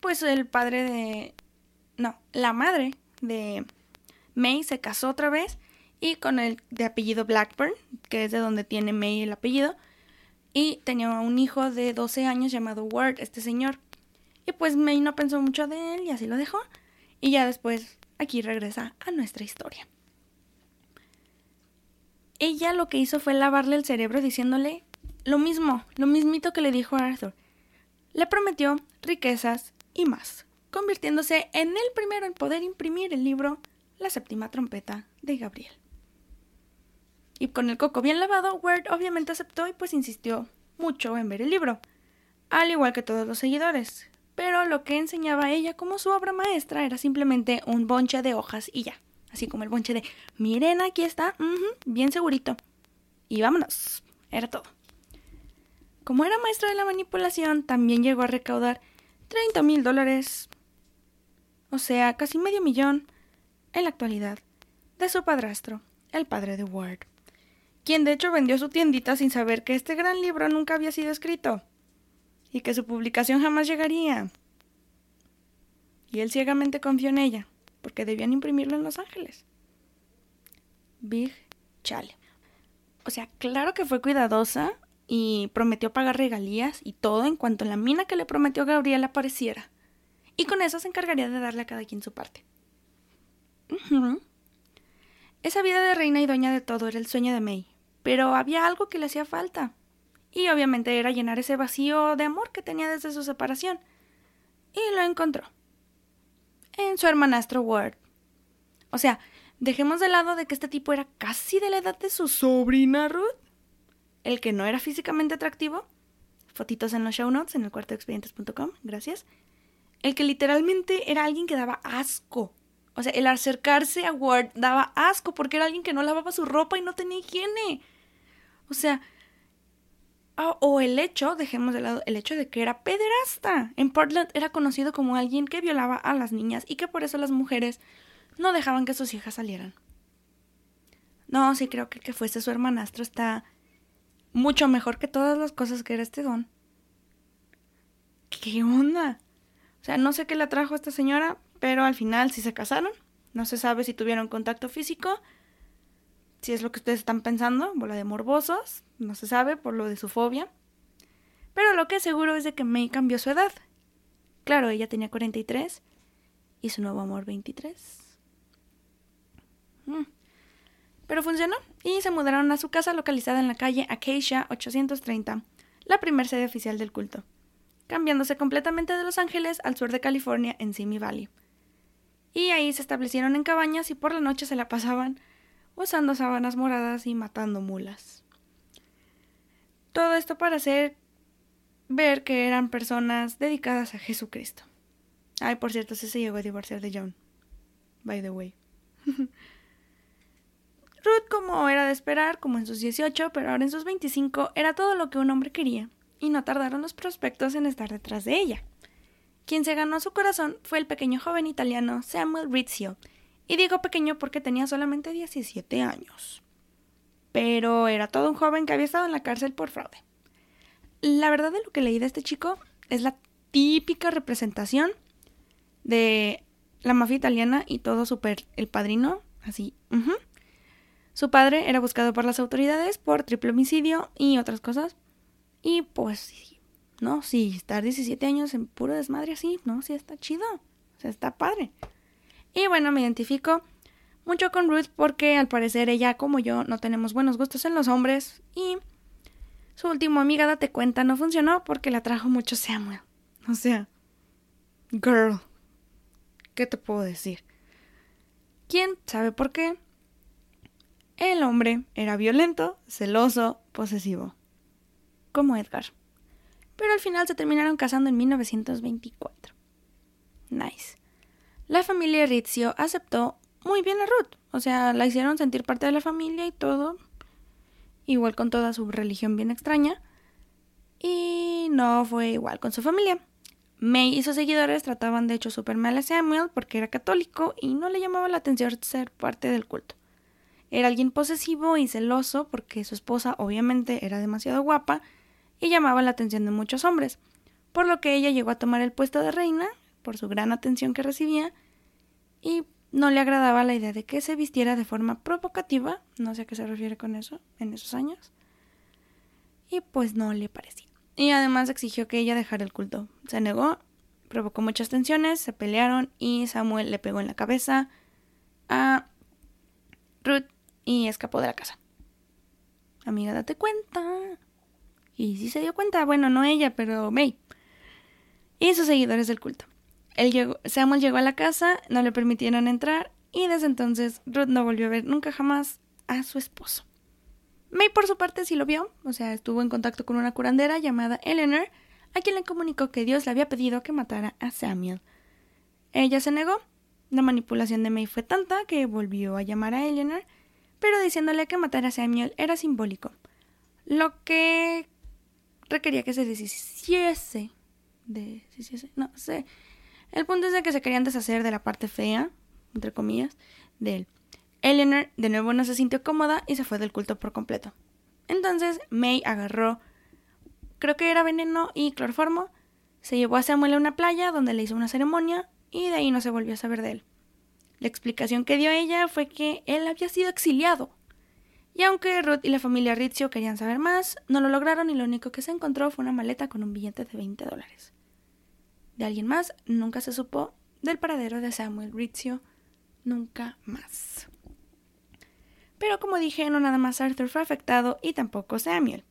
pues el padre de... no, la madre de May se casó otra vez y con el de apellido Blackburn, que es de donde tiene May el apellido, y tenía un hijo de 12 años llamado Ward, este señor. Y pues May no pensó mucho de él y así lo dejó. Y ya después aquí regresa a nuestra historia. Ella lo que hizo fue lavarle el cerebro diciéndole lo mismo, lo mismito que le dijo a Arthur. Le prometió riquezas y más, convirtiéndose en el primero en poder imprimir el libro La séptima trompeta de Gabriel. Y con el coco bien lavado, Ward obviamente aceptó y pues insistió mucho en ver el libro, al igual que todos los seguidores. Pero lo que enseñaba ella como su obra maestra era simplemente un bonche de hojas y ya. Así como el bonche de, miren, aquí está, bien segurito. Y vámonos. Era todo. Como era maestra de la manipulación, también llegó a recaudar 30 mil dólares, o sea, casi medio millón, en la actualidad, de su padrastro, el padre de Ward quien de hecho vendió su tiendita sin saber que este gran libro nunca había sido escrito y que su publicación jamás llegaría. Y él ciegamente confió en ella, porque debían imprimirlo en Los Ángeles. Big Chale. O sea, claro que fue cuidadosa y prometió pagar regalías y todo en cuanto la mina que le prometió Gabriel apareciera. Y con eso se encargaría de darle a cada quien su parte. Esa vida de reina y dueña de todo era el sueño de May, pero había algo que le hacía falta. Y obviamente era llenar ese vacío de amor que tenía desde su separación. Y lo encontró. En su hermanastro Ward. O sea, Dejemos de lado de que este tipo era casi de la edad de su sobrina Ruth, el que no era físicamente atractivo. Fotitos en los show notes en el cuarto de expedientes.com, gracias. El que literalmente era alguien que daba asco. O sea, el acercarse a Ward daba asco porque era alguien que no lavaba su ropa y no tenía higiene. O sea, o el hecho, dejemos de lado, el hecho de que era pederasta. En Portland era conocido como alguien que violaba a las niñas y que por eso las mujeres no dejaban que sus hijas salieran. No, sí creo que que fuese su hermanastro está mucho mejor que todas las cosas que era este don. ¿Qué onda? O sea, no sé qué le trajo a esta señora, pero al final sí se casaron. No se sabe si tuvieron contacto físico. Si es lo que ustedes están pensando, bola de morbosos. No se sabe por lo de su fobia. Pero lo que es seguro es de que May cambió su edad. Claro, ella tenía 43 y su nuevo amor 23. Mm. Pero funcionó y se mudaron a su casa localizada en la calle Acacia 830, la primer sede oficial del culto, cambiándose completamente de Los Ángeles al sur de California en Simi Valley. Y ahí se establecieron en cabañas y por la noche se la pasaban usando sábanas moradas y matando mulas. Todo esto para hacer ver que eran personas dedicadas a Jesucristo. Ay, por cierto, sí se llegó a divorciar de John. By the way. Ruth, como era de esperar, como en sus 18, pero ahora en sus 25, era todo lo que un hombre quería, y no tardaron los prospectos en estar detrás de ella. Quien se ganó su corazón fue el pequeño joven italiano Samuel Rizzio, y digo pequeño porque tenía solamente 17 años. Pero era todo un joven que había estado en la cárcel por fraude. La verdad de lo que leí de este chico es la típica representación de la mafia italiana y todo super el padrino, así, su padre era buscado por las autoridades por triple homicidio y otras cosas. Y pues, no, sí, estar 17 años en puro desmadre así, no, sí está chido. O sea, está padre. Y bueno, me identifico mucho con Ruth porque al parecer ella como yo no tenemos buenos gustos en los hombres y su último amiga date cuenta no funcionó porque la trajo mucho Samuel. O sea, girl, ¿qué te puedo decir? ¿Quién sabe por qué? El hombre era violento, celoso, posesivo, como Edgar. Pero al final se terminaron casando en 1924. Nice. La familia Rizzio aceptó muy bien a Ruth, o sea, la hicieron sentir parte de la familia y todo, igual con toda su religión bien extraña, y no fue igual con su familia. May y sus seguidores trataban de hecho súper mal a Samuel porque era católico y no le llamaba la atención ser parte del culto. Era alguien posesivo y celoso porque su esposa obviamente era demasiado guapa y llamaba la atención de muchos hombres, por lo que ella llegó a tomar el puesto de reina por su gran atención que recibía y no le agradaba la idea de que se vistiera de forma provocativa, no sé a qué se refiere con eso en esos años, y pues no le parecía. Y además exigió que ella dejara el culto. Se negó, provocó muchas tensiones, se pelearon y Samuel le pegó en la cabeza a Ruth y escapó de la casa. Amiga, date cuenta. Y sí se dio cuenta, bueno, no ella, pero May. Y sus seguidores del culto. Él Samuel llegó a la casa, no le permitieron entrar y desde entonces Ruth no volvió a ver nunca jamás a su esposo. May por su parte sí lo vio, o sea, estuvo en contacto con una curandera llamada Eleanor, a quien le comunicó que Dios le había pedido que matara a Samuel. Ella se negó. La manipulación de May fue tanta que volvió a llamar a Eleanor pero diciéndole que matar a Samuel era simbólico, lo que requería que se deshiciese. Deshiciese, no sé. El punto es de que se querían deshacer de la parte fea, entre comillas, de él. Eleanor de nuevo no se sintió cómoda y se fue del culto por completo. Entonces May agarró, creo que era veneno y cloroformo, se llevó a Samuel a una playa donde le hizo una ceremonia y de ahí no se volvió a saber de él. La explicación que dio ella fue que él había sido exiliado. Y aunque Ruth y la familia Rizzio querían saber más, no lo lograron y lo único que se encontró fue una maleta con un billete de 20 dólares. De alguien más nunca se supo del paradero de Samuel Rizzio, nunca más. Pero como dije, no nada más Arthur fue afectado y tampoco Samuel.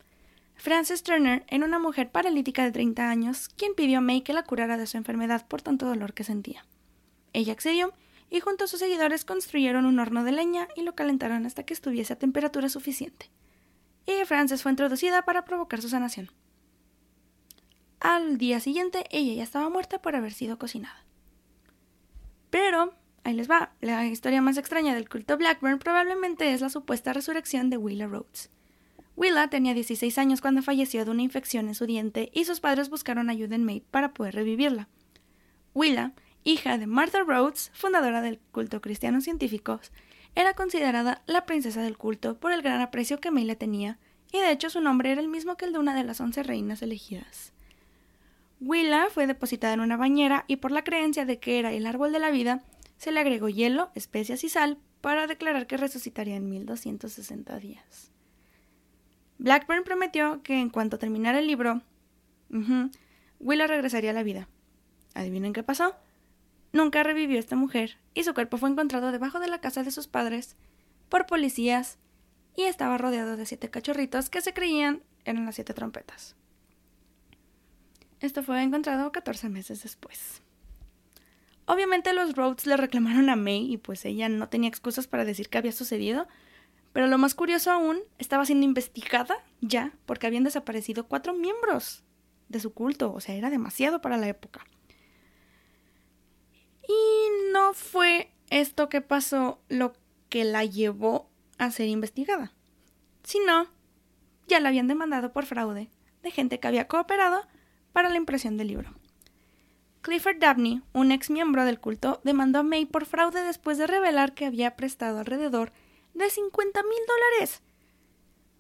Frances Turner era una mujer paralítica de 30 años quien pidió a May que la curara de su enfermedad por tanto dolor que sentía. Ella accedió y junto a sus seguidores construyeron un horno de leña y lo calentaron hasta que estuviese a temperatura suficiente. Y Frances fue introducida para provocar su sanación. Al día siguiente ella ya estaba muerta por haber sido cocinada. Pero, ahí les va, la historia más extraña del culto Blackburn probablemente es la supuesta resurrección de Willa Rhodes. Willa tenía 16 años cuando falleció de una infección en su diente y sus padres buscaron ayuda en Maid para poder revivirla. Willa, hija de Martha Rhodes, fundadora del culto cristiano científico, era considerada la princesa del culto por el gran aprecio que May le tenía, y de hecho su nombre era el mismo que el de una de las once reinas elegidas. Willa fue depositada en una bañera y por la creencia de que era el árbol de la vida, se le agregó hielo, especias y sal para declarar que resucitaría en 1260 días. Blackburn prometió que en cuanto terminara el libro, Willa regresaría a la vida. ¿Adivinen qué pasó? Nunca revivió esta mujer y su cuerpo fue encontrado debajo de la casa de sus padres por policías y estaba rodeado de siete cachorritos que se creían eran las siete trompetas. Esto fue encontrado 14 meses después. Obviamente los Rhodes le reclamaron a May y pues ella no tenía excusas para decir qué había sucedido, pero lo más curioso aún, estaba siendo investigada ya porque habían desaparecido cuatro miembros de su culto, o sea, era demasiado para la época. Y no fue esto que pasó lo que la llevó a ser investigada, sino ya la habían demandado por fraude de gente que había cooperado para la impresión del libro. Clifford Dabney, un ex miembro del culto, demandó a May por fraude después de revelar que había prestado alrededor de 50 mil dólares.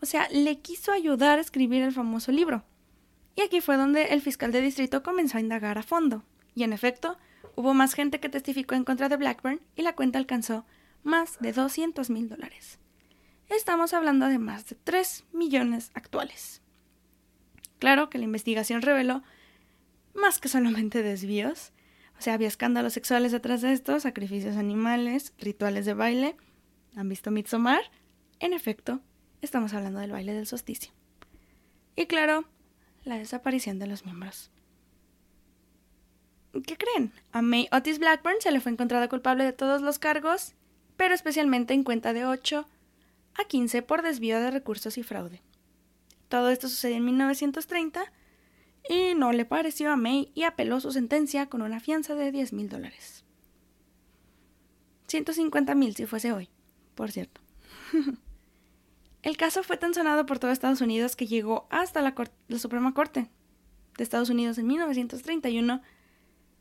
O sea, le quiso ayudar a escribir el famoso libro. Y aquí fue donde el fiscal de distrito comenzó a indagar a fondo. Y en efecto, Hubo más gente que testificó en contra de Blackburn y la cuenta alcanzó más de 200 mil dólares. Estamos hablando de más de 3 millones actuales. Claro que la investigación reveló más que solamente desvíos, o sea, había escándalos sexuales detrás de esto, sacrificios animales, rituales de baile. ¿Han visto Midsommar? En efecto, estamos hablando del baile del solsticio. Y claro, la desaparición de los miembros. ¿Qué creen? A May Otis Blackburn se le fue encontrada culpable de todos los cargos, pero especialmente en cuenta de 8 a 15 por desvío de recursos y fraude. Todo esto sucedió en 1930 y no le pareció a May y apeló su sentencia con una fianza de 10 mil dólares. 150 mil si fuese hoy, por cierto. El caso fue tan sonado por todo Estados Unidos que llegó hasta la, la Suprema Corte de Estados Unidos en 1931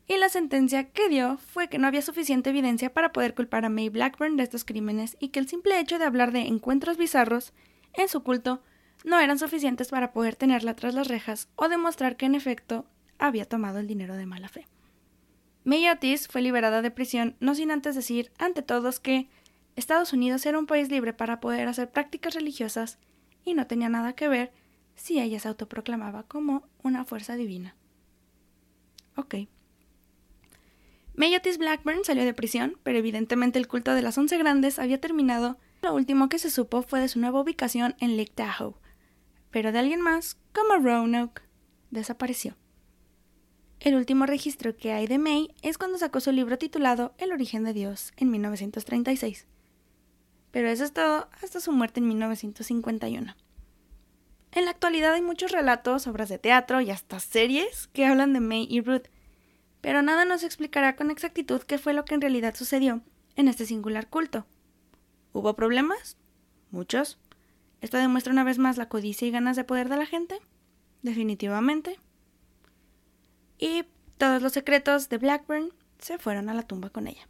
y la sentencia que dio fue que no había suficiente evidencia para poder culpar a May Blackburn de estos crímenes y que el simple hecho de hablar de encuentros bizarros en su culto no eran suficientes para poder tenerla tras las rejas o demostrar que en efecto había tomado el dinero de mala fe. May Otis fue liberada de prisión no sin antes decir ante todos que Estados Unidos era un país libre para poder hacer prácticas religiosas y no tenía nada que ver si ella se autoproclamaba como una fuerza divina. Ok. Mayotis Blackburn salió de prisión, pero evidentemente el culto de las once grandes había terminado. Lo último que se supo fue de su nueva ubicación en Lake Tahoe, pero de alguien más, como Roanoke, desapareció. El último registro que hay de May es cuando sacó su libro titulado El origen de Dios en 1936. Pero eso es todo hasta su muerte en 1951. En la actualidad hay muchos relatos, obras de teatro y hasta series que hablan de May y Ruth, pero nada nos explicará con exactitud qué fue lo que en realidad sucedió en este singular culto. ¿Hubo problemas? Muchos. ¿Esto demuestra una vez más la codicia y ganas de poder de la gente? Definitivamente. Y todos los secretos de Blackburn se fueron a la tumba con ella.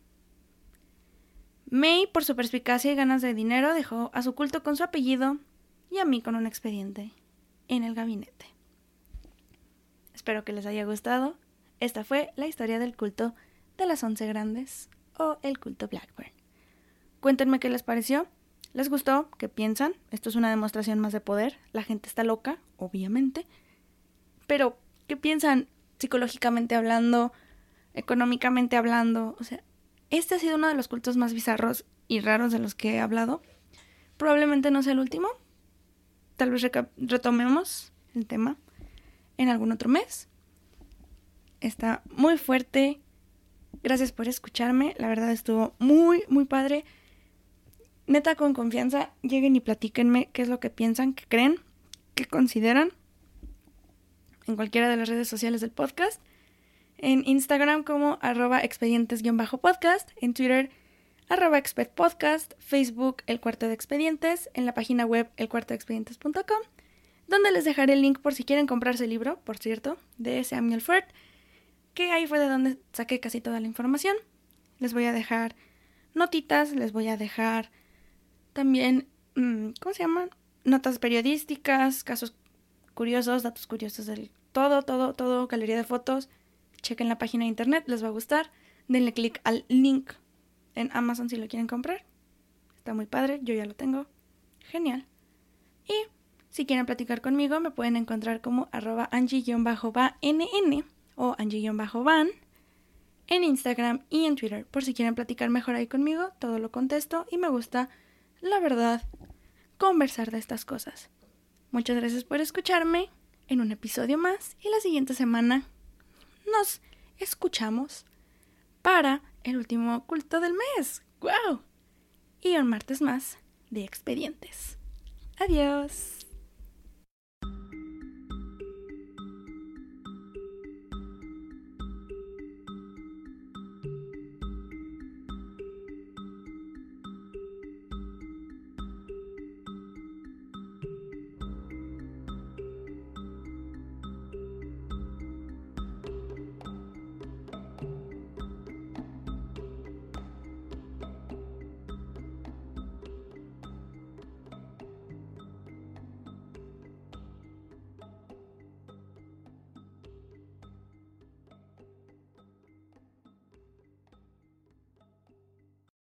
May, por su perspicacia y ganas de dinero, dejó a su culto con su apellido y a mí con un expediente en el gabinete. Espero que les haya gustado esta fue la historia del culto de las once grandes o el culto Blackburn. Cuéntenme qué les pareció. ¿Les gustó? ¿Qué piensan? Esto es una demostración más de poder. La gente está loca, obviamente. Pero, ¿qué piensan psicológicamente hablando, económicamente hablando? O sea, este ha sido uno de los cultos más bizarros y raros de los que he hablado. Probablemente no sea el último. Tal vez retomemos el tema en algún otro mes está muy fuerte Gracias por escucharme. La verdad estuvo muy, muy padre. Neta, con confianza, lleguen y platíquenme qué es lo que piensan, qué creen, qué consideran en cualquiera de las redes sociales del podcast. En Instagram como arroba expedientes-podcast, en Twitter arroba expedpodcast, Facebook El Cuarto de Expedientes, en la página web elcuartodeexpedientes.com, donde les dejaré el link por si quieren comprarse el libro, por cierto, de Samuel Ford, que ahí fue de donde saqué casi toda la información. Les voy a dejar notitas, les voy a dejar también, mm, ¿cómo se llaman? Notas periodísticas, casos curiosos, datos curiosos del todo, todo, todo, galería de fotos. Chequen la página de internet, les va a gustar. Denle clic al link en Amazon si lo quieren comprar. Está muy padre, yo ya lo tengo. Genial. Y si quieren platicar conmigo, me pueden encontrar como arroba angie-bann o angie-van en Instagram y en Twitter. Por si quieren platicar mejor ahí conmigo, todo lo contesto y me gusta, la verdad, conversar de estas cosas. Muchas gracias por escucharme en un episodio más y la siguiente semana nos escuchamos para el último culto del mes. ¡Wow! Y un martes más de expedientes. Adiós.